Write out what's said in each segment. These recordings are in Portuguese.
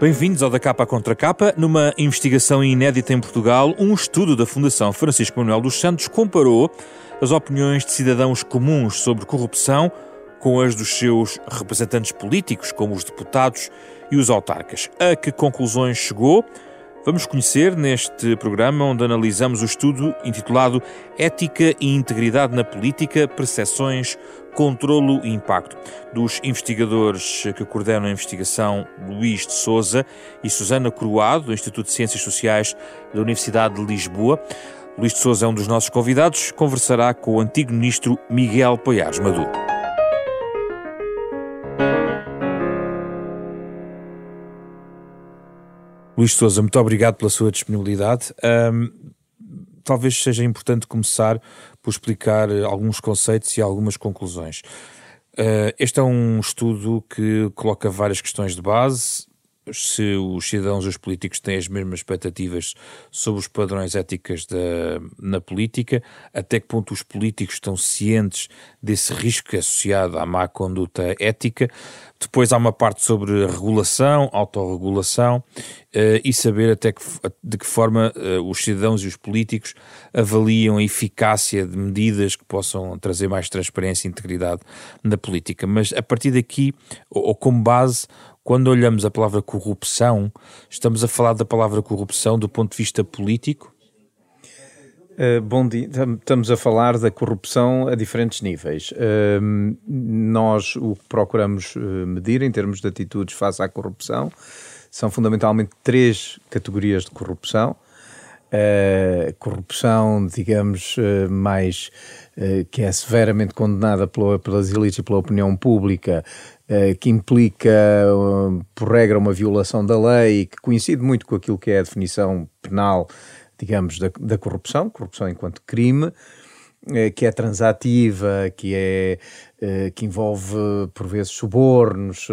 Bem-vindos ao Da Capa Contra Capa. Numa investigação inédita em Portugal, um estudo da Fundação Francisco Manuel dos Santos comparou as opiniões de cidadãos comuns sobre corrupção com as dos seus representantes políticos, como os deputados e os autarcas. A que conclusões chegou? Vamos conhecer neste programa onde analisamos o estudo intitulado Ética e Integridade na Política, Percepções, Controlo e Impacto, dos investigadores que coordenam a investigação Luís de Souza e Susana Croado, do Instituto de Ciências Sociais da Universidade de Lisboa. Luís de Souza é um dos nossos convidados, conversará com o antigo ministro Miguel Poiares Maduro. Luís Souza, muito obrigado pela sua disponibilidade. Um, talvez seja importante começar por explicar alguns conceitos e algumas conclusões. Uh, este é um estudo que coloca várias questões de base, se os cidadãos e os políticos têm as mesmas expectativas sobre os padrões éticos da, na política, até que ponto os políticos estão cientes desse risco associado à má conduta ética. Depois há uma parte sobre regulação, autorregulação uh, e saber até que, de que forma uh, os cidadãos e os políticos avaliam a eficácia de medidas que possam trazer mais transparência e integridade na política. Mas a partir daqui, ou, ou como base, quando olhamos a palavra corrupção, estamos a falar da palavra corrupção do ponto de vista político? Uh, bom dia, estamos a falar da corrupção a diferentes níveis. Uh, nós o que procuramos uh, medir em termos de atitudes face à corrupção são fundamentalmente três categorias de corrupção. corrupção, digamos, mais que é severamente condenada pela, pelas elites e pela opinião pública, eh, que implica, eh, por regra, uma violação da lei, que coincide muito com aquilo que é a definição penal, digamos, da, da corrupção, corrupção enquanto crime, eh, que é transativa, que, é, que envolve, por vezes, subornos.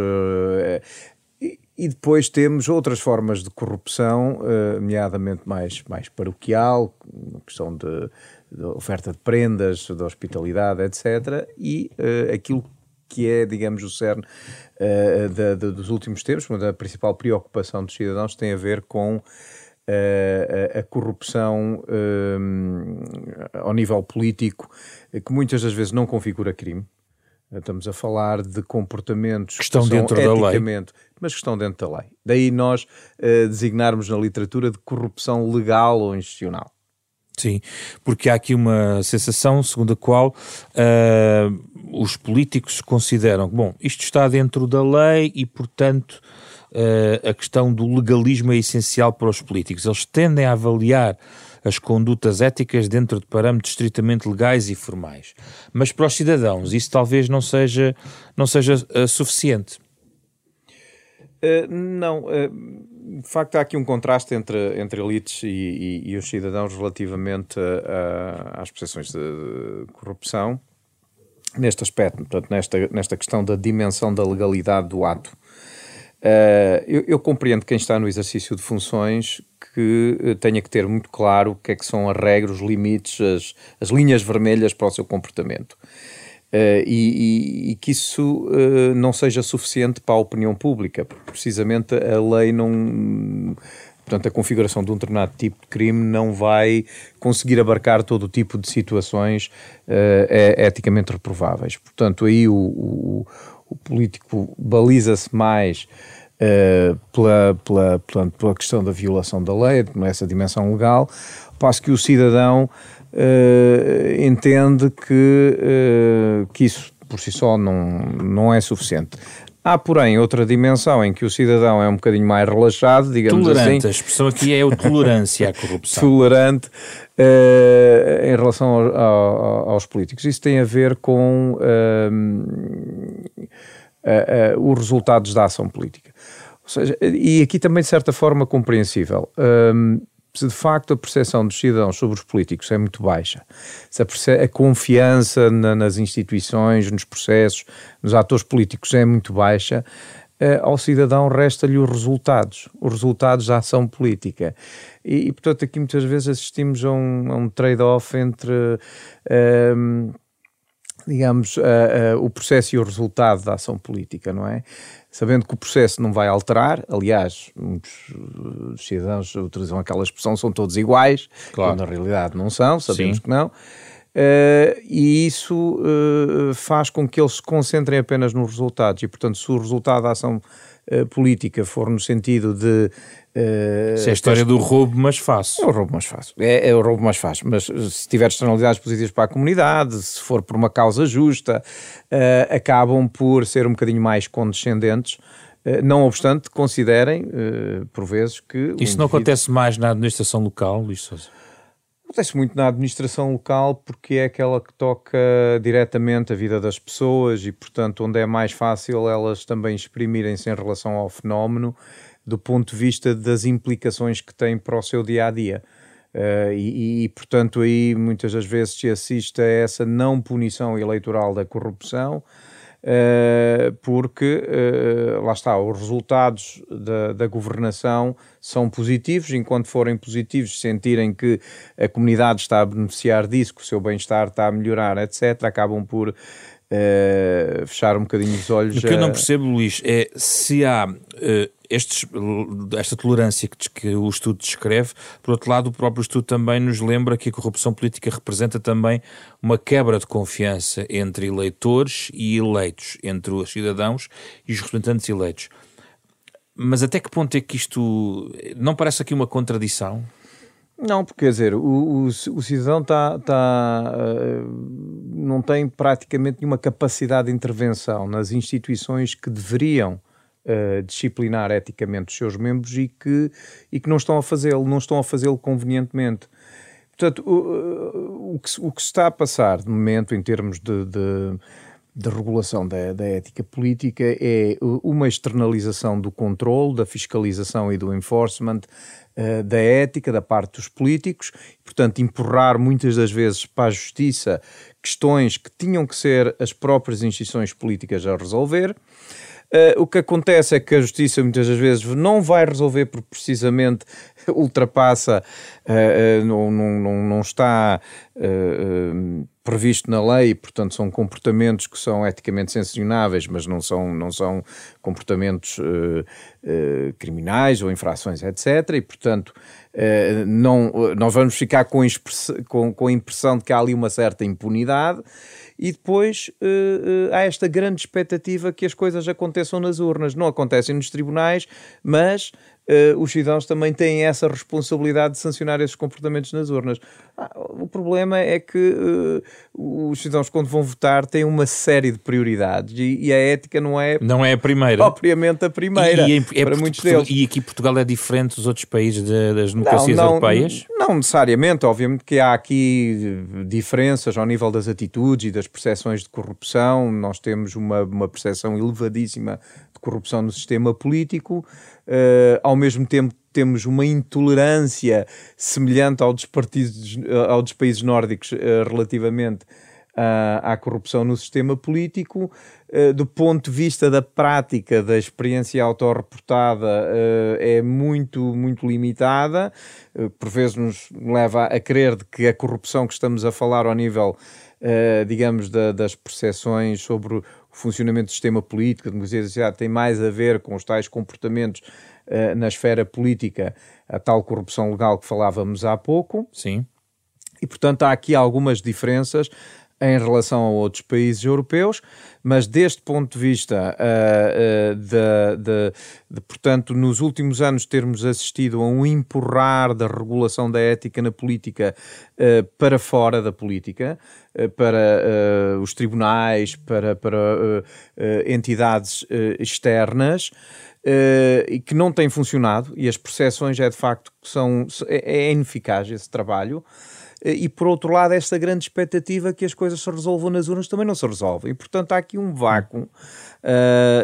E depois temos outras formas de corrupção, nomeadamente mais, mais paroquial, questão de, de, oferta de prendas, de hospitalidade, etc. E aquilo que é, digamos, o cerne uh, da, da, dos últimos tempos, mas a principal preocupação dos cidadãos tem a ver com Uh, a, a, corrupção uh, ao nível político, que muitas das vezes não configura crime. Estamos a falar de comportamentos que estão que dentro da lei, mas que estão dentro da lei. Daí nós uh, designarmos na literatura de corrupção legal ou institucional. Sim, porque há aqui uma sensação segundo a qual uh, os políticos consideram que, bom, isto está dentro da lei e, portanto, uh, a questão do legalismo é essencial para os políticos. Eles tendem a avaliar as condutas éticas dentro de parâmetros estritamente legais e formais. Mas para os cidadãos isso talvez não seja, não seja uh, suficiente. não de facto, há aqui um contraste entre, entre elites e, e, e os cidadãos relativamente a, a, às percepções de corrupção neste aspecto, portanto, nesta, nesta questão da dimensão da legalidade do ato. Uh, eu, eu, compreendo quem está no exercício de funções que uh, tenha que ter muito claro o que é que são as regras, os limites, as, as linhas vermelhas para o seu comportamento. Uh, e, e, e, que isso uh, não seja suficiente para a opinião pública, porque precisamente a lei não. Portanto, a configuração de um determinado tipo de crime não vai conseguir abarcar todo o tipo de situações uh, eticamente reprováveis. Portanto, aí o, o, o político baliza-se mais pela, pela, pela, pela questão da violação da lei, nessa dimensão legal, passo que o cidadão uh, entende que, uh, que isso por si só não, não é suficiente. Há, porém, outra dimensão em que o cidadão é um bocadinho mais relaxado, digamos Tolerante, assim. a expressão aqui é o tolerância à corrupção. Tolerante uh, em relação ao, ao, aos políticos. Isso tem a ver com os resultados da ação política. Ou seja, e aqui também de certa forma compreensível. Um, se de facto a percepção dos cidadãos sobre os políticos é muito baixa, se a, a confiança na, nas instituições, nos processos, nos atores políticos é muito baixa, uh, ao cidadão resta-lhe os resultados, os resultados da ação política. E, e, portanto, aqui muitas vezes assistimos a um, um trade-off entre. Uh, digamos, uh, uh, o processo e o resultado da ação política, não é? Sabendo que o processo não vai alterar, aliás, muitos cidadãos utilizam aquela expressão, são todos iguais, claro. quando na realidade não são, sabemos Sim. que não. Uh, e isso uh, faz com que eles se concentrem apenas nos resultados e, portanto, se o resultado da ação uh, política for no sentido de. se é a história do roubo mais fácil. É o roubo mais fácil. É, é, o roubo mais fácil. Mas se tiver externalidades positivas para a comunidade, se for por uma causa justa, acabam por ser um bocadinho mais condescendentes. Não obstante, considerem, por vezes, que. Isso indivíduo... não acontece mais na administração local, Luís Sousa? Acontece muito na administração local porque é aquela que toca diretamente a vida das pessoas e, portanto, onde é mais fácil elas também exprimirem-se em relação ao fenómeno do ponto de vista das implicações que tem para o seu dia a dia. Uh, e, e, portanto, aí muitas das vezes se assiste a essa não punição eleitoral da corrupção, porque uh, lá está, os resultados da, da, governação são positivos, enquanto forem positivos, sentirem que a comunidade está a beneficiar disso, que o seu bem-estar está a melhorar, etc., acabam por Uh, fechar um bocadinho os olhos. O que eu não percebo, Luís, é se há uh, estes, esta tolerância que, que, o estudo descreve, por outro lado, o próprio estudo também nos lembra que a corrupção política representa também uma quebra de confiança entre eleitores e eleitos, entre os cidadãos e os representantes eleitos. Mas até que ponto é que isto não parece aqui uma contradição? Não, porque quer dizer, o, o, o cidadão tá, tá, uh, não tem praticamente nenhuma capacidade de intervenção nas instituições que deveriam uh, disciplinar eticamente os seus membros e que, e que não estão a fazê-lo, não estão a fazê-lo convenientemente. Portanto, o, o, que, o que se está a passar de momento em termos de, de de regulação da, da, ética política é uma externalização do controle, da fiscalização e do enforcement uh, da ética da parte dos políticos, portanto, empurrar muitas das vezes para a justiça questões que tinham que ser as próprias instituições políticas a resolver. Uh, o que acontece é que a justiça muitas das vezes não vai resolver porque precisamente ultrapassa, uh, uh, não, não, não, está previsto na lei, portanto são comportamentos que são eticamente sancionáveis, mas não são, não são comportamentos uh, uh, criminais ou infrações, etc. E, portanto, uh, não, nós vamos ficar com, com, com, a impressão de que há ali uma certa impunidade e depois há esta grande expectativa que as coisas aconteçam nas urnas. Não acontecem nos tribunais, mas uh, os cidadãos também têm essa responsabilidade de sancionar esses comportamentos nas urnas. Ah, o problema é que uh, os cidadãos, quando vão votar, têm uma série de prioridades e, e, a ética não é, não é a primeira. propriamente a primeira e, e é, para é muitos deles. E aqui Portugal é diferente dos outros países de, das democracias não, não, europeias? Não necessariamente, obviamente que há aqui diferenças ao nível das atitudes e das percepções de corrupção. Nós temos uma, uma percepção elevadíssima de corrupção no sistema político, uh, ao mesmo tempo temos uma intolerância semelhante ao dos, partidos, eh, ao dos países nórdicos uh, relativamente à corrupção no sistema político. do ponto de vista da prática da experiência autorreportada, é muito, muito limitada, por vezes nos leva a crer de que a corrupção que estamos a falar ao nível, digamos, da, das percepções sobre funcionamento do sistema político, a democracia da sociedade, tem mais a ver com os tais comportamentos uh, na esfera política, a tal corrupção legal que falávamos há pouco. Sim. E, portanto, há aqui algumas diferenças em relação a outros países europeus, mas deste ponto de vista, uh, uh, de, de, de, portanto, nos últimos anos termos assistido a um empurrar da regulação da ética na política uh, para fora da política, para os tribunais, para, para entidades externas, e que não tem funcionado, e as percepções é de facto que são, é, é ineficaz esse trabalho, e por outro lado esta grande expectativa que as coisas se resolvam nas urnas também não se resolvem. E portanto há aqui um vácuo uh,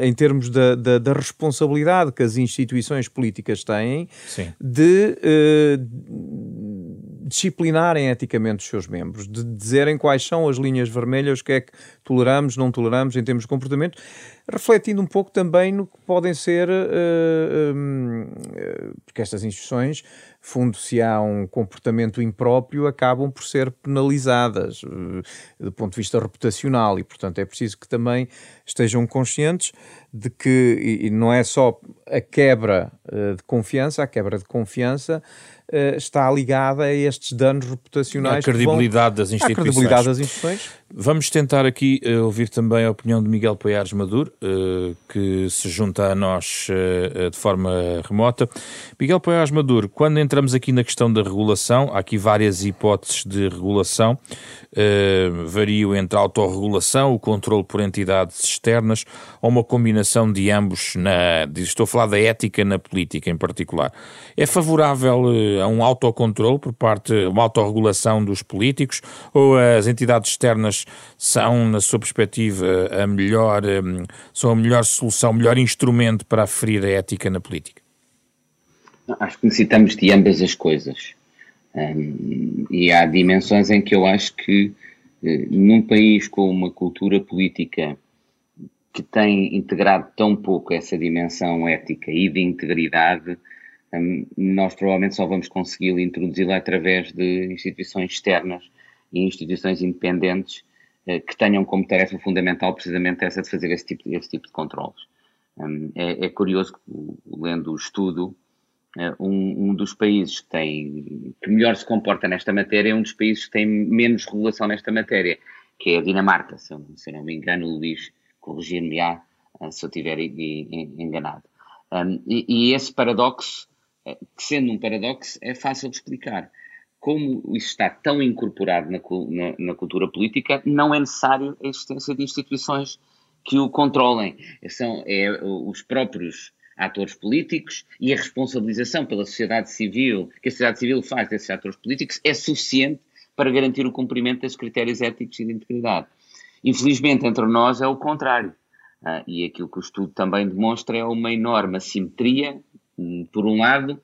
em termos da, da, da, responsabilidade que as instituições políticas têm Sim. de uh, disciplinarem eticamente os seus membros, de dizerem quais são as linhas vermelhas, o que é que toleramos, não toleramos em termos de comportamento, refletindo um pouco também no que podem ser, uh, um, porque estas instituições fundo, se há um comportamento impróprio, acabam por ser penalizadas uh, do ponto de vista reputacional. E, portanto, é preciso que também estejam conscientes de que e não é só a quebra uh, de confiança, a quebra de confiança uh, está ligada a estes danos reputacionais. A credibilidade vão... das instituições. Credibilidade das instituições. Vamos tentar aqui uh, ouvir também a opinião de Miguel Poiares Maduro, que se junta a nós de forma remota. Miguel Poiares Maduro, quando entramos aqui na questão da regulação, há aqui várias hipóteses de regulação, variam entre a autorregulação, o controle por entidades externas ou uma combinação de ambos, na, estou a falar da ética na política em particular. É favorável eh, a um autocontrole por parte, uma autorregulação dos políticos ou as entidades externas são, na sua perspectiva, a melhor, eh, são a melhor solução, o melhor instrumento para aferir a ética na política? Acho que necessitamos de ambas as coisas. Um, e há dimensões em que eu acho que eh, num país com uma cultura política que tem integrado tão pouco essa dimensão ética e de integridade, nós provavelmente só vamos conseguir introduzi-la através de instituições externas e instituições independentes uh, que tenham como tarefa fundamental precisamente essa de fazer esse tipo, esse tipo de controles. É, é, curioso que, lendo o estudo, uh, um, um, dos países que, tem, que melhor se comporta nesta matéria é um dos países que tem menos regulação nesta matéria, que é a Dinamarca, se eu, se não me engano, o Luís corrigir-me-á uh, se eu estiver enganado. E, e, esse paradoxo, que sendo um paradoxo, é fácil de explicar. Como isso está tão incorporado na, na, na cultura política, não é necessário a existência de instituições que o controlem. São é, os próprios atores políticos e a responsabilização pela sociedade civil, que a sociedade civil faz desses atores políticos, é suficiente para garantir o cumprimento dos critérios éticos e de integridade. Infelizmente, entre nós é o contrário. Uh, e aquilo que o estudo também demonstra é uma enorme assimetria, por um lado,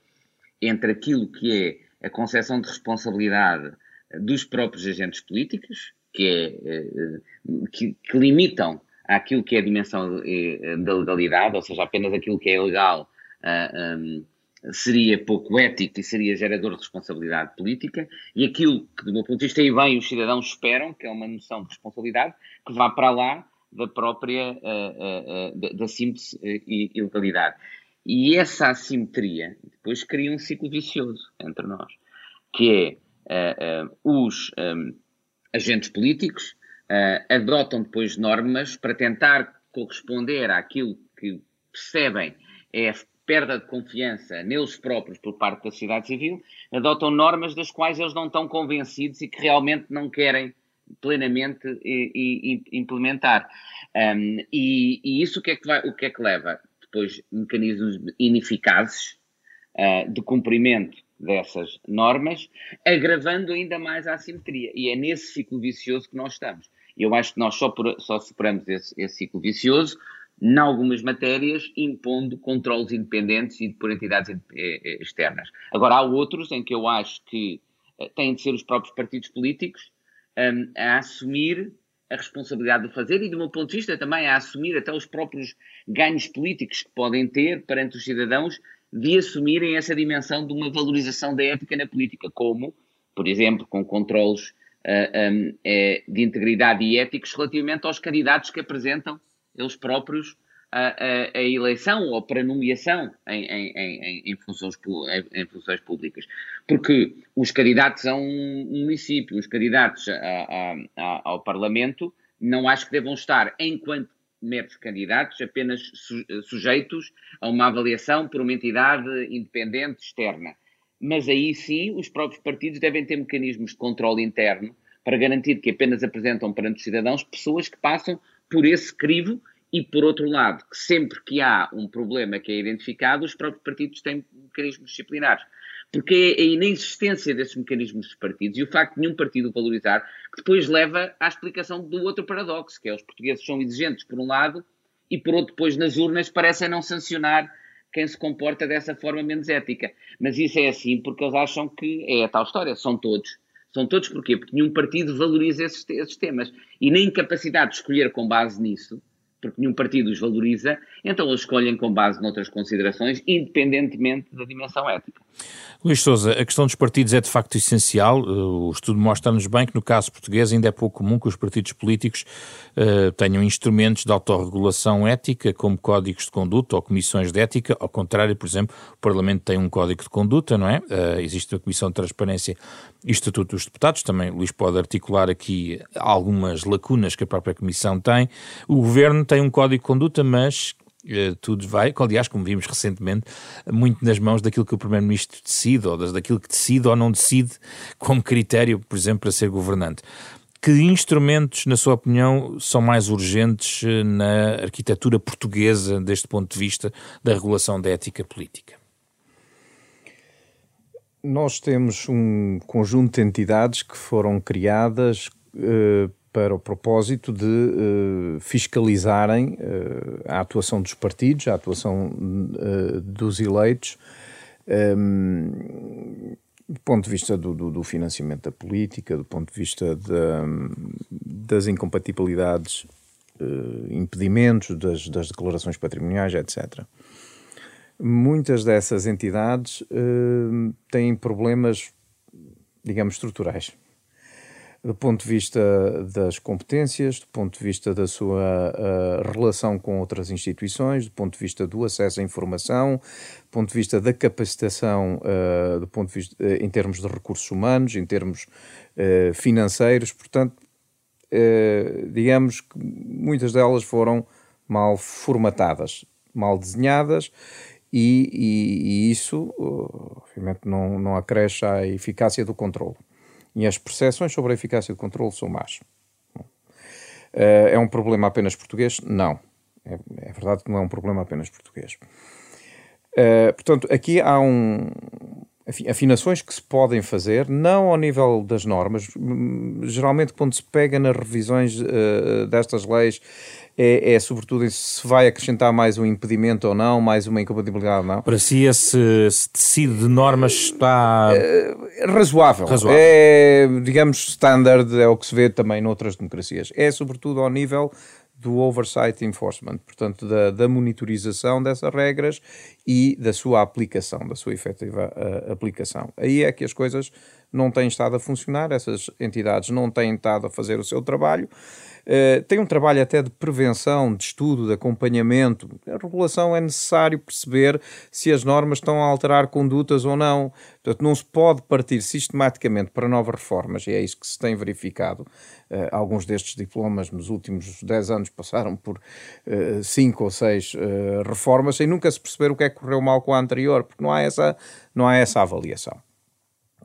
entre aquilo que é a concepção de responsabilidade dos próprios agentes políticos, que, é, uh, que, que limitam aquilo que é a dimensão eh, da legalidade, ou seja, apenas aquilo que é legal um, seria pouco ético e seria gerador de responsabilidade política, e aquilo que, do meu ponto de vista, aí vem os cidadãos esperam, que é uma noção de responsabilidade, que vá para lá da própria, da, da síntese e, e essa assimetria depois cria um ciclo vicioso entre nós, que é os um, agentes políticos adotam depois normas para tentar corresponder àquilo que percebem é perda de confiança neles próprios por parte da sociedade civil, adotam normas das quais eles não estão convencidos e que realmente não querem plenamente e, e, implementar. Um, e, e, isso o que, é que vai, o que é que leva? Depois, mecanismos ineficazes uh, de cumprimento dessas normas, agravando ainda mais a assimetria. E é nesse ciclo vicioso que nós estamos. Eu acho que nós só, por, só superamos esse, esse ciclo vicioso em algumas matérias, impondo controles independentes e por entidades eh, eh, externas. Agora, há outros em que eu acho que eh, têm de ser os próprios partidos políticos um, a assumir a responsabilidade de fazer e, do meu ponto de vista, também a assumir até os próprios ganhos políticos que podem ter perante os cidadãos de assumirem essa dimensão de uma valorização da ética na política, como, por exemplo, com controles uh, um, de integridade e éticos relativamente aos candidatos que apresentam eles próprios a, a, a, eleição ou para nomeação em, em, em, em, funções, em, funções públicas. Porque os candidatos a um município, os candidatos a, ao Parlamento, não acho que devam estar, enquanto meros candidatos, apenas su, sujeitos a uma avaliação por uma entidade independente externa. Mas aí sim, os próprios partidos devem ter mecanismos de controle interno para garantir que apenas apresentam perante os cidadãos pessoas que passam por esse crivo e, por outro lado, que sempre que há um problema que é identificado, os próprios partidos têm mecanismos disciplinares. porque é a inexistência desses mecanismos dos partidos e o facto de nenhum partido valorizar, que depois leva à explicação do outro paradoxo, que é os portugueses são exigentes, por um lado, e por outro, depois nas urnas parecem não sancionar quem se comporta dessa forma menos ética. Mas isso é assim porque eles acham que é a tal história, são todos. São todos porquê? Porque nenhum partido valoriza esses, esses temas. E na incapacidade de escolher com base nisso, porque nenhum partido os valoriza, então eles escolhem com base noutras considerações, independentemente da dimensão ética. Luís Souza, a questão dos partidos é de facto essencial. O estudo mostra-nos bem que no caso português ainda é pouco comum que os partidos políticos uh, tenham instrumentos de autorregulação ética, como códigos de conduta ou comissões de ética. Ao contrário, por exemplo, o Parlamento tem um código de conduta, não é? Uh, existe a Comissão de Transparência e Estatuto dos Deputados. Também Luís pode articular aqui algumas lacunas que a própria Comissão tem. O Governo tem um código de conduta, mas Uh, tudo vai, aliás, como vimos recentemente, muito nas mãos daquilo que o Primeiro-Ministro decide, ou daquilo que decide ou não decide, como critério, por exemplo, para ser governante. Que instrumentos, na sua opinião, são mais urgentes eh, na arquitetura portuguesa, deste ponto de vista da regulação da ética política? Nós temos um conjunto de entidades que foram criadas uh, para o propósito de uh, fiscalizarem uh, a atuação dos partidos, a atuação uh, dos eleitos, um, ehm, do ponto de vista do, do, do, financiamento da política, do ponto de vista das incompatibilidades, impedimentos das, das, declarações patrimoniais, etc. Muitas dessas entidades têm problemas, digamos, estruturais do ponto de vista das competências, do ponto de vista da sua uh, relação com outras instituições, do ponto de vista do acesso à informação, do ponto de vista da capacitação, uh, do ponto de vista, uh, em termos de recursos humanos, em termos financeiros. Portanto, digamos que muitas delas foram mal formatadas, mal desenhadas. E, e, e isso, obviamente, não, não acresce à eficácia do controle e as percepções sobre a eficácia do controle são más. Eh, é um problema apenas português? Não. É, é verdade que não é um problema apenas português. Uh, portanto, aqui há um, afinações que se podem fazer, não ao nível das normas. Geralmente, quando se pega nas revisões uh, destas leis, é, é, sobretudo se vai acrescentar mais um impedimento ou não, mais uma incompatibilidade ou não. Para si, esse, esse tecido de normas está. É, razoável. razoável. É, digamos, standard, é o que se vê também noutras democracias. É sobretudo ao nível do oversight enforcement, portanto, da, da monitorização dessas regras e da sua aplicação, da sua efetiva uh, aplicação. Aí é que as coisas não têm estado a funcionar, essas entidades não têm estado a fazer o seu trabalho eh, tem um trabalho até de prevenção, de estudo, de acompanhamento. A regulação é necessário perceber se as normas estão a alterar condutas ou não. Portanto, não se pode partir sistematicamente para novas reformas, e é isso que se tem verificado. Uh, alguns destes diplomas nos últimos 10 anos passaram por 5 uh, ou 6 reformas sem nunca se perceber o que é que correu mal com a anterior, porque não há essa, não há essa avaliação.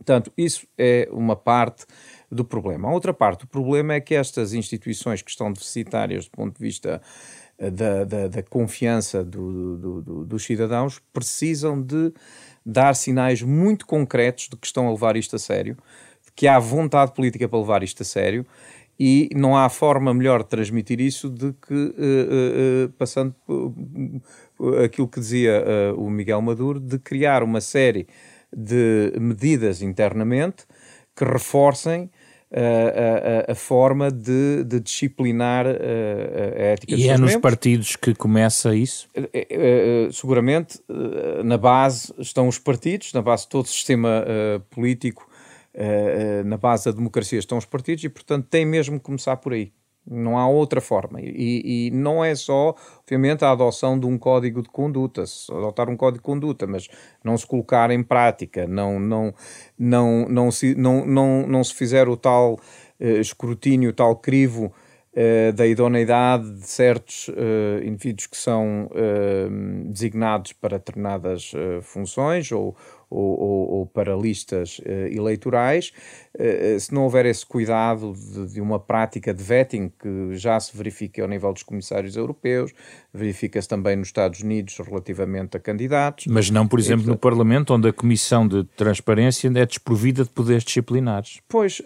Portanto, isso é uma parte do problema. A outra parte do problema é que estas instituições que estão deficitárias do ponto de vista eh, da, da, da confiança do, do, do, dos cidadãos precisam de dar sinais muito concretos de que estão a levar isto a sério, de que há vontade política para levar isto a sério e não há forma melhor de transmitir isso de que uh, uh, uh, passando aquilo que dizia o Miguel Maduro, de criar uma série de medidas internamente que reforcem a, a, a forma de, de disciplinar a, a ética E é nos partidos que começa isso? Seguramente, na base estão os partidos, na base de todo o sistema político, na base da democracia estão os partidos e, portanto, tem mesmo que começar por aí. Não há outra forma. E, e, não é só, obviamente, a adoção de um código de conduta, adotar um código de conduta, mas não se colocar em prática, não, não, não, não, se, não, não, não se fizer o tal uh, escrutínio, o tal crivo uh, da idoneidade de certos uh, indivíduos que são designados para determinadas funções ou, ou, ou, ou para listas uh, eleitorais, uh, se não houver esse cuidado de, de, uma prática de vetting que já se verifica ao nível dos comissários europeus, verifica-se também nos Estados Unidos relativamente a candidatos. Mas não, por exemplo, e, no Parlamento, onde a Comissão de Transparência é desprovida de poderes disciplinares. Pois,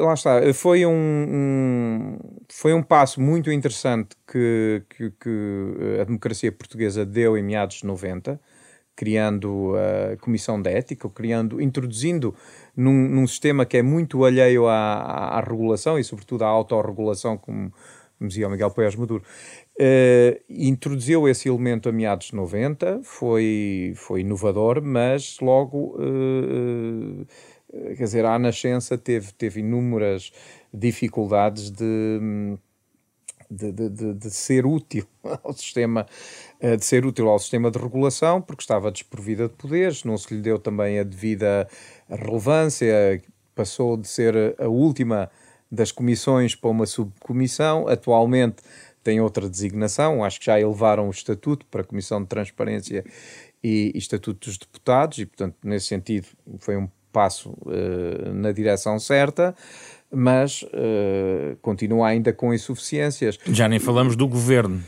lá está, foi um, um, foi um passo muito interessante que, que, que a democracia portuguesa deu em meados de 90, criando a Comissão de Ética, criando, introduzindo num, num sistema que é muito alheio à, à, regulação e, sobretudo, à autorregulação, como, como dizia o Miguel Poiás Maduro, uh, introduziu esse elemento a meados de 90, foi, foi inovador, mas logo, uh, quer dizer, à nascença teve, teve inúmeras dificuldades de de, de, de, ser útil ao sistema eh, de ser útil ao sistema de regulação porque estava desprovida de poderes, não se lhe deu também a devida relevância, passou de ser a última das comissões para uma subcomissão, atualmente tem outra designação, acho que já elevaram o estatuto para a Comissão de Transparência e, e Estatuto dos Deputados e, portanto, nesse sentido foi um passo uh, na direção certa mas uh, continua ainda com insuficiências. Já nem falamos do governo.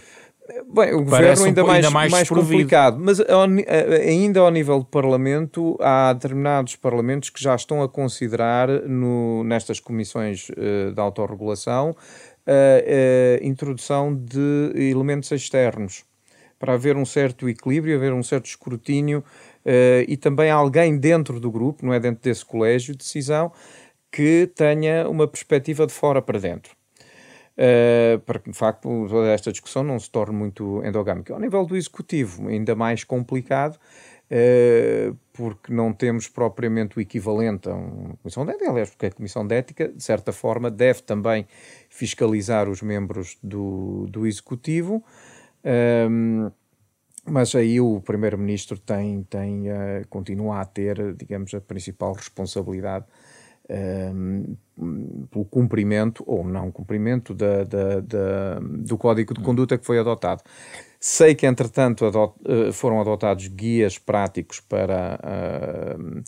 Bem, o governo ainda, um, mais, ainda mais, mais complicado, mas ainda ao nível do Parlamento, há determinados parlamentos que já estão a considerar no, nestas comissões uh, de autorregulação a uh, introdução de elementos externos para haver um certo equilíbrio, haver um certo escrutínio e também alguém dentro do grupo, não é dentro desse colégio de decisão, que tenha uma perspectiva de fora para dentro. Uh, para que, de facto, toda esta discussão não se torne muito endogâmica. Ao nível do executivo, ainda mais complicado, uh, porque não temos propriamente o equivalente a uma comissão de ética, aliás, porque a comissão de ética, de certa forma, deve também fiscalizar os membros do, do executivo. Um, mas aí o primeiro-ministro tem, tem uh, continua a ter, digamos, a principal responsabilidade um, pelo cumprimento ou não cumprimento da, da, da, do código de conduta que foi adotado. Sei que, entretanto, adot, eh, foram adotados guias práticos para uh,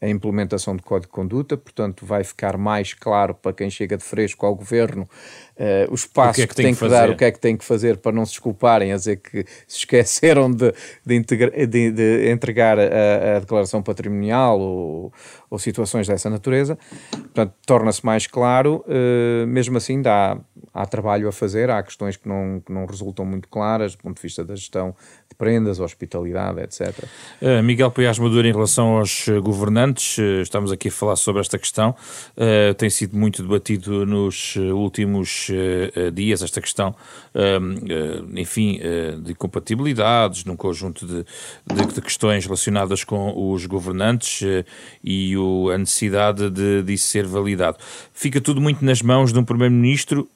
a implementação do Código de Conduta, portanto, vai ficar mais claro para quem chega de fresco ao governo uh, os passos que, é que, que tem que, que dar, o que é que tem que fazer para não se desculparem a dizer que se esqueceram de, de, integra, de, de entregar a, a, declaração patrimonial ou, ou, situações dessa natureza. Portanto, torna-se mais claro, uh, mesmo assim dá, há trabalho a fazer, há questões que não, que não resultam muito claras do ponto de vista da gestão de prendas, hospitalidade, etc. Uh, eh, Miguel Paiás Maduro, em relação aos governantes, estamos aqui a falar sobre esta questão, tem sido muito debatido nos últimos uh, dias esta questão, uh, enfim, de compatibilidades, num conjunto de, de, de, questões relacionadas com os governantes e o, a necessidade de, de isso ser validado. Fica tudo muito nas mãos de um Primeiro-Ministro.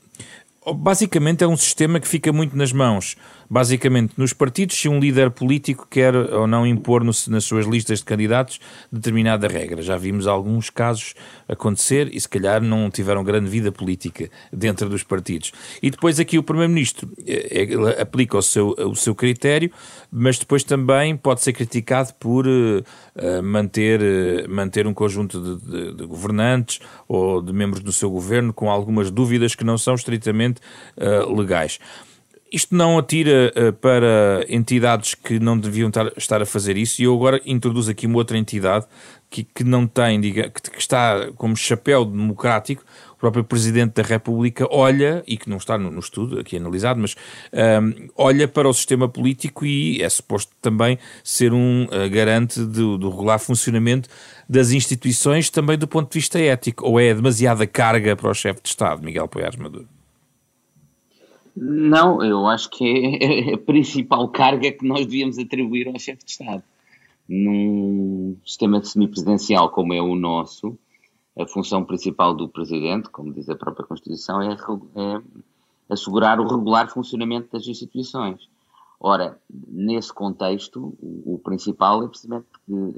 Basicamente é um sistema que fica muito nas mãos basicamente nos partidos, se um líder político quer ou não impor no, nas suas listas de candidatos determinada regra. Já vimos alguns casos acontecer e se calhar não tiveram grande vida política dentro dos partidos. E depois aqui o Primeiro-Ministro é, aplica o seu, o seu critério, mas depois também pode ser criticado por uh, manter, uh, manter um conjunto de, de, de, governantes ou de membros do seu governo com algumas dúvidas que não são estritamente uh, legais. Isto não atira uh, para entidades que não deviam tar, estar a fazer isso, e eu agora introduzo aqui uma outra entidade que, que não tem, diga, que, que está como chapéu democrático, o próprio Presidente da República olha, e que não está no, no estudo aqui analisado, mas um, ehm, olha para o sistema político e é suposto também ser um uh, garante do, do regular funcionamento das instituições, também do ponto de vista ético. Ou é demasiada carga para o chefe de Estado, Miguel Poiares Maduro? Não, eu acho que é a principal carga que nós devíamos atribuir ao chefe de Estado. Num sistema semipresidencial como é o nosso, a função principal do Presidente, como diz a própria Constituição, é, é assegurar o regular funcionamento das instituições. Ora, nesse contexto, o principal é precisamente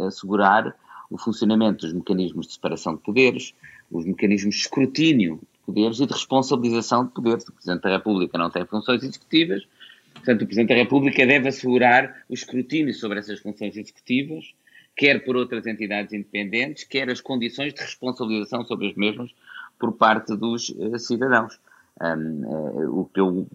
assegurar o funcionamento dos mecanismos de separação de poderes, os mecanismos de escrutínio poderes e de responsabilização de poderes. O Presidente da República não tem funções executivas, portanto, o Presidente da República deve assegurar o escrutínio sobre essas funções executivas quer por outras entidades independentes, quer as condições de responsabilização sobre as mesmas por parte dos uh, cidadãos. Um, uh, o que eu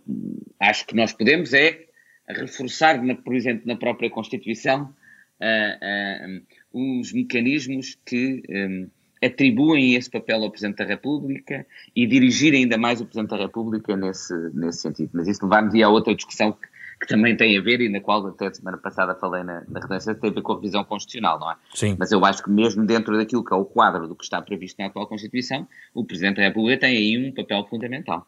acho que nós podemos é reforçar, na, por exemplo, na própria Constituição, uh, os mecanismos que um, atribuem esse papel ao Presidente da República e dirigir ainda mais o Presidente da República nesse, nesse sentido. Mas isso levar-nos a outra discussão que, que, também tem a ver, e na qual até a semana passada falei na, na redundância, tem a ver com a revisão constitucional, não é? Sim. Mas eu acho que mesmo dentro daquilo que é o quadro do que está previsto na atual Constituição, o Presidente da República tem aí um papel fundamental.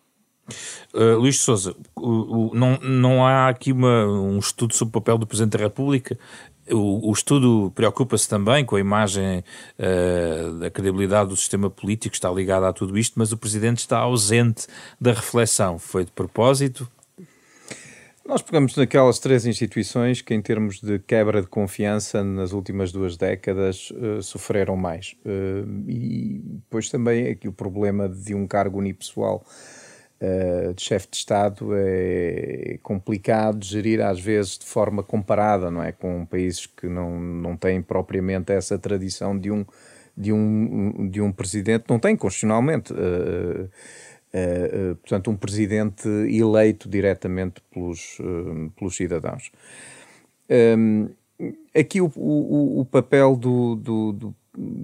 Uh, Luís Souza, não, não há aqui uma, um estudo sobre o papel do Presidente da República o, o estudo preocupa-se também com a imagem uh, da credibilidade do sistema político, está ligada a tudo isto, mas o Presidente está ausente da reflexão. Foi de propósito? Nós pegamos naquelas três instituições que, em termos de quebra de confiança, nas últimas duas décadas uh, sofreram mais. Uh, e depois também aqui o problema de um cargo unipessoal uh, de chefe de Estado é complicado gerir às vezes de forma comparada, não é? Com países que não, não têm propriamente essa tradição de um, de um, de um presidente, não tem constitucionalmente. Uh, uh, portanto, um presidente eleito diretamente pelos, pelos cidadãos. Um, aqui o, o, o papel do, do, do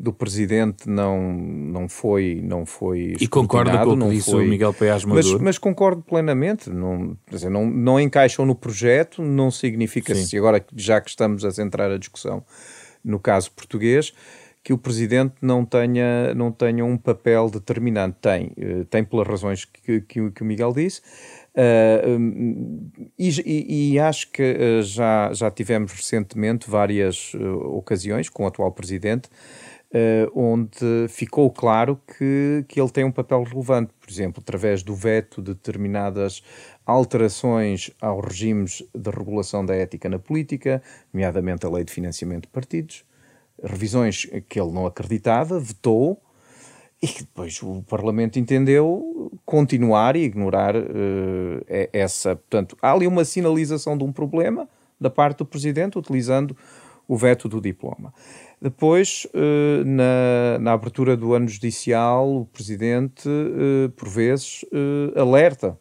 do presidente não, não foi não foi E concorda com o que disse foi, o Miguel Paiás Maduro? Mas, mas, concordo plenamente, não, dizer, não, não encaixam no projeto, não significa, se agora já que estamos a centrar a discussão no caso português, que o presidente não tenha, não tenha um papel determinante. Tem, eh, tem pelas razões que, que, que o Miguel disse, Uh, e, e, acho que uh, já, já tivemos recentemente várias ocasiões com o atual presidente onde ficou claro que, que ele tem um papel relevante, por exemplo, através do veto de determinadas alterações aos regimes de regulação da ética na política, nomeadamente a lei de financiamento de partidos, revisões que ele não acreditava, vetou, e que depois o Parlamento entendeu continuar e ignorar uh, essa. Portanto, há ali uma sinalização de um problema da parte do Presidente, utilizando o veto do diploma. Depois, uh, na, na, abertura do ano judicial, o Presidente, uh, por vezes, alerta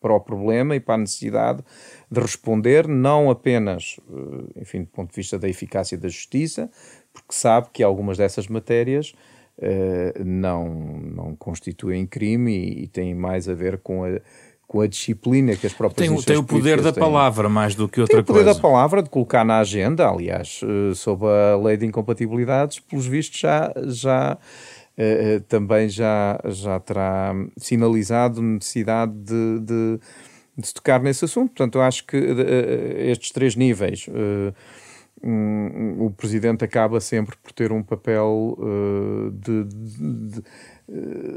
para o problema e para a necessidade de responder, não apenas, enfim, do ponto de vista da eficácia da justiça, porque sabe que algumas dessas matérias não, não constituem crime e, e têm mais a ver com a, com a disciplina que as próprias tem, tem o poder da têm. palavra mais do que outra coisa. Tem o poder coisa. da palavra de colocar na agenda, aliás, uh, sob a lei de incompatibilidades, pelos vistos já, já uh, também já, já terá sinalizado necessidade de, de, de se tocar nesse assunto. Portanto, eu acho que estes três níveis um, o presidente acaba sempre por ter um papel uh, de, de, de,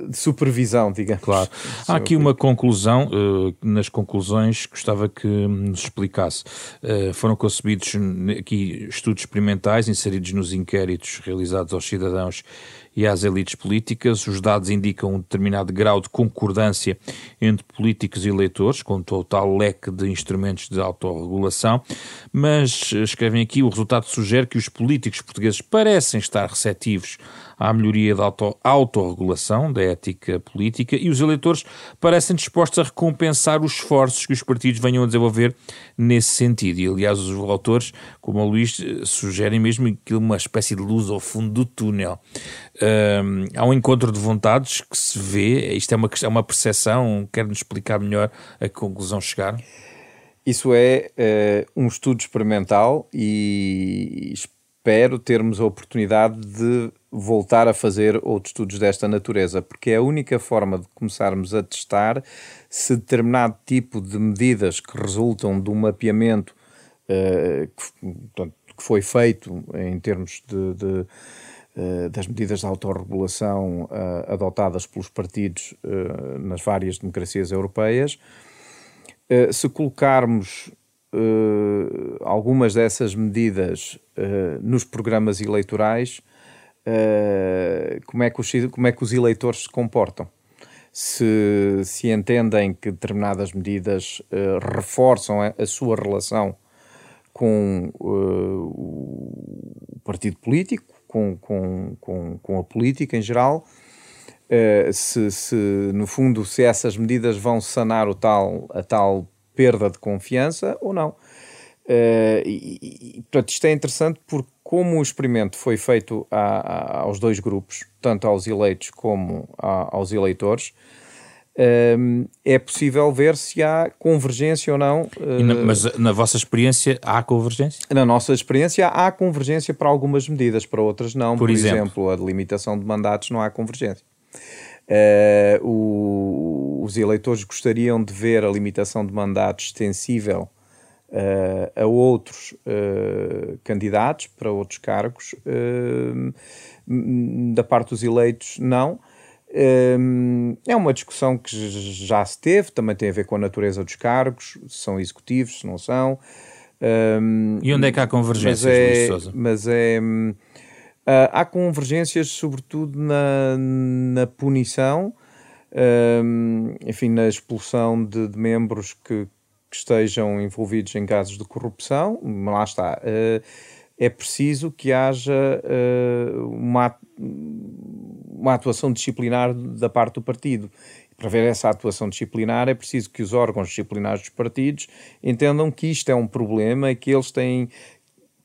de, supervisão, digamos. Claro. Há aqui uma conclusão, uh, nas conclusões gostava que nos explicasse. Uh, foram concebidos aqui estudos experimentais inseridos nos inquéritos realizados aos cidadãos e às elites políticas. Os dados indicam um determinado grau de concordância entre políticos e eleitores, com um total leque de instrumentos de autorregulação, mas escrevem aqui: o resultado sugere que os políticos portugueses parecem estar receptivos à melhoria da auto, autorregulação da ética política e os eleitores parecem dispostos a recompensar os esforços que os partidos venham a desenvolver nesse sentido. E, aliás, os autores, como o Luís, sugerem mesmo que uma espécie de luz ao fundo do túnel. Um, há um encontro de vontades que se vê, isto é uma, é uma percepção, quer-nos explicar melhor a que conclusão chegaram? Isso é uh, um estudo experimental e espero termos a oportunidade de voltar a fazer outros estudos desta natureza, porque é a única forma de começarmos a testar se determinado tipo de medidas que resultam do mapeamento uh, que, portanto, que, foi feito em termos de, de uh, das medidas de autorregulação uh, adotadas pelos partidos nas várias democracias europeias, se colocarmos algumas dessas medidas nos programas eleitorais, uh, como, é que os, como é que os eleitores se comportam. Se, se entendem que determinadas medidas uh, reforçam a, a, sua relação com uh, o partido político, com, com, com, com, a política em geral, uh, se, se, no fundo, se essas medidas vão sanar o tal, a tal perda de confiança ou não. Uh, e, e, portanto, isto é interessante porque, como o experimento foi feito a, a, aos dois grupos, tanto aos eleitos como a, aos eleitores, uh, é possível ver se há convergência ou não. Uh, na, mas na vossa experiência há convergência? Na nossa experiência há convergência para algumas medidas, para outras não. Por, Por exemplo? exemplo? a delimitação de mandatos não há convergência. O, os eleitores gostariam de ver a limitação de mandatos extensível uh, a outros uh, candidatos para outros cargos. Uh, da parte dos eleitos, não. É uma discussão que já se teve, também tem a ver com a natureza dos cargos, se são executivos, se não são. e onde é que há convergências, mas é, Luís Sousa? Mas é, há convergências sobretudo na, na punição, enfim, na expulsão de, de membros que, que estejam envolvidos em casos de corrupção, lá está. Uh, é preciso que haja uh, uma, uma atuação disciplinar da parte do partido. Para ver essa atuação disciplinar, é preciso que os órgãos disciplinares dos partidos entendam que isto é um problema e que eles têm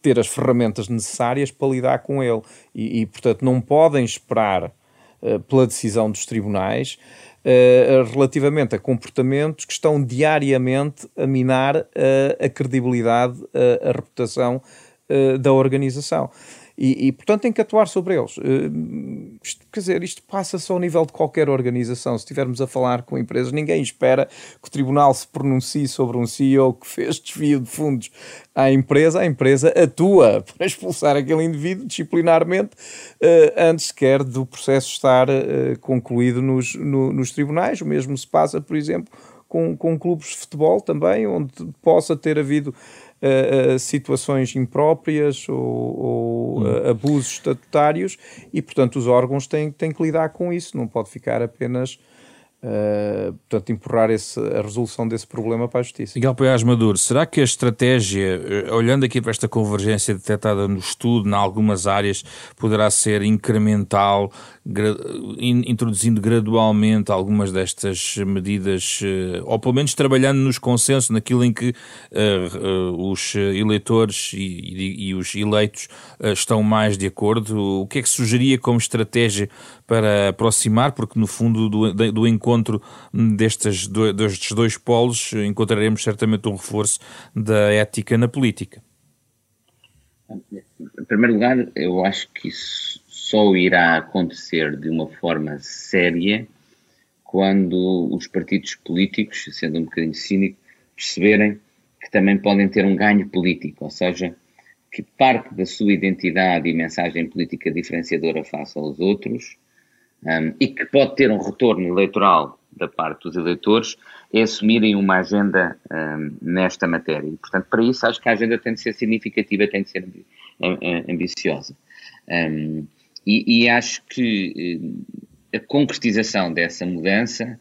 ter as ferramentas necessárias para lidar com ele. E, e portanto, não podem esperar pela decisão dos tribunais uh, relativamente a comportamentos que estão diariamente a minar uh, a credibilidade, a reputação da organização. E, e, portanto, tem que atuar sobre eles. Uh, isto, quer dizer, isto passa-se ao nível de qualquer organização. Se estivermos a falar com empresas, ninguém espera que o tribunal se pronuncie sobre um CEO que fez desvio de fundos à empresa. A empresa atua para expulsar aquele indivíduo disciplinarmente uh, antes sequer do processo estar uh, concluído nos, no, nos tribunais. O mesmo se passa, por exemplo, com, com clubes de futebol também, onde possa ter havido uh, situações impróprias ou, ou hum. abusos estatutários e, portanto, os órgãos têm, têm que lidar com isso, não pode ficar apenas Uh, portanto, empurrar esse, a resolução desse problema para a Justiça. Miguel Paiás Maduro, será que a estratégia, eh, olhando aqui para esta convergência detectada no estudo, em algumas áreas, poderá ser incremental, gra introduzindo gradualmente algumas destas medidas, uh, ou pelo menos trabalhando nos consensos, naquilo em que uh, os eleitores e, e, e os eleitos estão mais de acordo? O que é que sugeria como estratégia para aproximar? Porque, no fundo, do, do encontro destes, destes dois polos, encontraremos certamente um reforço da ética na política. Em primeiro lugar, eu acho que isso só irá acontecer de uma forma séria quando os partidos políticos, sendo um bocadinho cínico, perceberem que também podem ter um ganho político, ou seja, que parte da sua identidade e mensagem política diferenciadora face aos outros um, e que pode ter um retorno eleitoral da parte dos eleitores, é assumirem uma agenda um, nesta matéria. E, portanto, para isso, acho que a agenda tem de ser significativa, tem de ser ambiciosa. Um, e, e, acho que eh, a concretização dessa mudança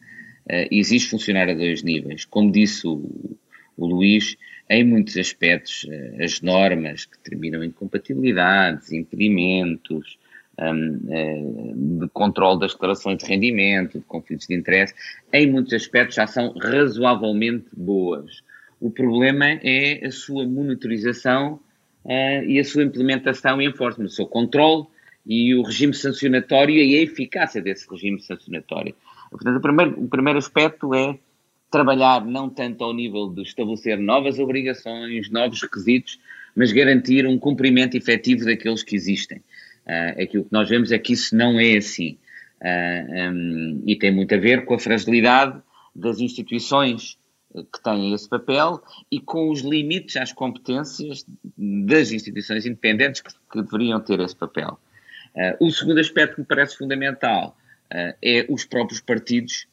uh, exige funcionar a dois níveis. Como disse o, o Luís, em muitos aspectos, uh, as normas que terminam incompatibilidades, impedimentos, um, eh, de controle das declarações de rendimento, de conflitos de interesse, em muitos aspectos já são razoavelmente boas. O problema é a sua monitorização uh, e a sua implementação e enforcement, o seu controle e o regime sancionatório e a eficácia desse regime sancionatório. Portanto, o primeiro, o primeiro aspecto é trabalhar não tanto ao nível de estabelecer novas obrigações, novos requisitos, mas garantir um cumprimento efetivo daqueles que existem. Uh, aquilo que nós vemos é que isso não é assim. Uh, ah, um, e tem muito a ver com a fragilidade das instituições que têm esse papel e com os limites às competências das instituições independentes que, que deveriam ter esse papel. Uh, o segundo aspecto que me parece fundamental uh, é os próprios partidos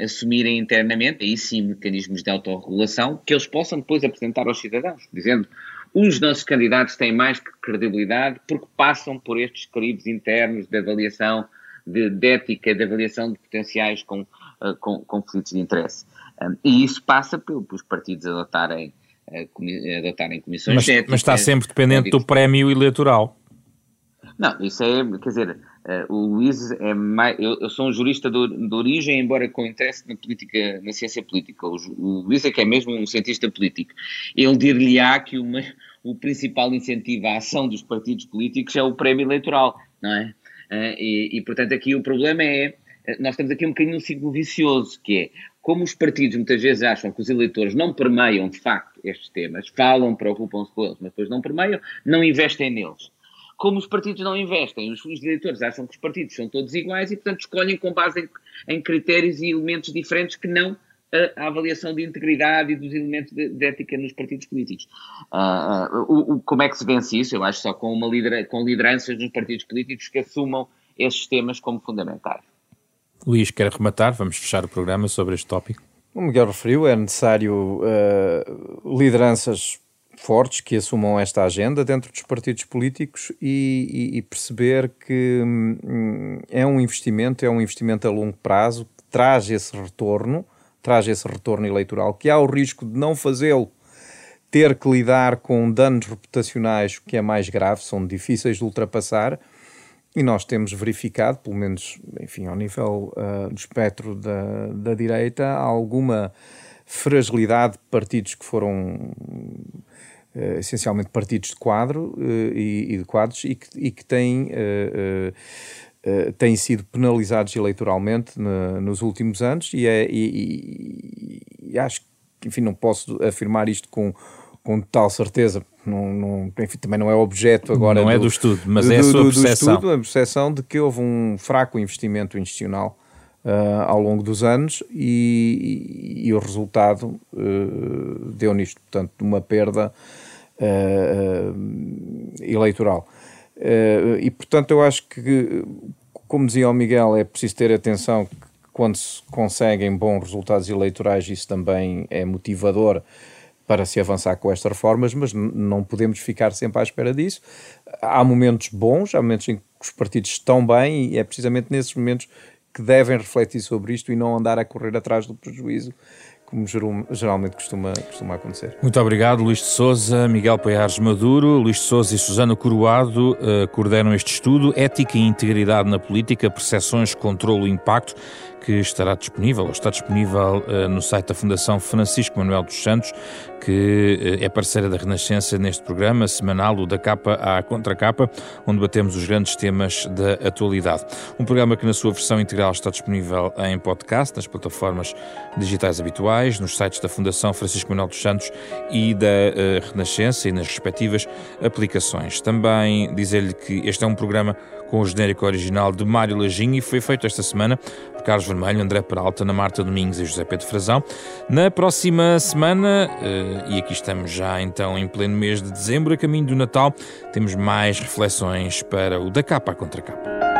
assumirem internamente, aí sim, mecanismos de autorregulação que eles possam depois apresentar aos cidadãos, dizendo os nossos candidatos têm mais credibilidade porque passam por estes crivos internos de avaliação de, de ética, de avaliação de potenciais com, uh, com conflitos de interesse. Um, e isso passa pelos partidos adotarem adotarem comissões mas, éticas. Mas está sempre dependente do prémio eleitoral. Não, isso é, quer dizer, uh, o Luís é mais, eu, eu, sou um jurista de, de, origem, embora com interesse na política, na ciência política. O, o Luís é que é mesmo um cientista político. Ele dir-lhe-á que uma, o principal incentivo à ação dos partidos políticos é o prémio eleitoral, não é? Uh, e, e, portanto, aqui o problema é, eh, nós temos aqui um bocadinho um ciclo vicioso, que é, como os partidos muitas vezes acham que os eleitores não permeiam de facto estes temas, falam, preocupam-se com eles, mas depois não permeiam, não investem neles como os partidos não investem. Os, os eleitores acham que os partidos são todos iguais e, portanto, escolhem com base em, em critérios e elementos diferentes que não a, a, avaliação de integridade e dos elementos de, de ética nos partidos políticos. Uh, uh, o, o, como é que se vence isso? Eu acho só com, uma lidera com lideranças nos partidos políticos que assumam esses temas como fundamentais. Luís, quer rematar? Vamos fechar o programa sobre este tópico. O Miguel referiu, é necessário uh, lideranças fortes que assumam esta agenda dentro dos partidos políticos e, e, e perceber que hum, é um investimento, é um investimento a longo prazo que traz esse retorno, traz esse retorno eleitoral, que há o risco de não fazê-lo. Ter que lidar com danos reputacionais, que é mais grave, são difíceis de ultrapassar, e nós temos verificado, pelo menos, enfim, ao nível uh, do espectro da, da direita, alguma fragilidade de partidos que foram uh, essencialmente partidos de quadro uh, e, e, de quadros e que, e que têm, uh, têm sido penalizados eleitoralmente na, nos últimos anos e, é, e, e, acho que, enfim, não posso afirmar isto com, com total certeza, não, não, enfim, também não é objeto agora. Não é do, é do estudo, mas do, é a sua do, percepção. Do estudo, a percepção de que houve um fraco investimento institucional uh, ao longo dos anos e, e, e o resultado uh, deu nisto, portanto, uma perda uh, eleitoral. Uh, e, portanto, eu acho que, como dizia o Miguel, é preciso ter atenção que quando se conseguem bons resultados eleitorais, isso também é motivador para se avançar com estas reformas, mas não podemos ficar sempre à espera disso. Há momentos bons, há momentos em que os partidos estão bem e é precisamente nesses momentos que devem refletir sobre isto e não andar a correr atrás do prejuízo como geralmente costuma, costuma acontecer. Muito obrigado, Luís de Souza, Miguel Poiares Maduro, Luís de Souza e Susana Coroado uh, coordenam este estudo Ética e Integridade na Política, Percepções, Controlo e Impacto, que estará disponível, ou está disponível uh, no site da Fundação Francisco Manuel dos Santos, que uh, é parceira da Renascença neste programa semanal, o da capa à contracapa, onde batemos os grandes temas da atualidade. Um programa que na sua versão integral está disponível em podcast, nas plataformas digitais habituais, nos sites da Fundação Francisco Manuel dos Santos e da uh, Renascença e nas respectivas aplicações. Também dizer-lhe que este é um programa com o genérico original de Mário Lajinho e foi feito esta semana por Carlos Vermelho, André Peralta, Ana Marta Domingos e José Pedro Frazão. Na próxima semana, eh, e aqui estamos já então em pleno mês de dezembro, a caminho do Natal, temos mais reflexões para o da capa contra capa.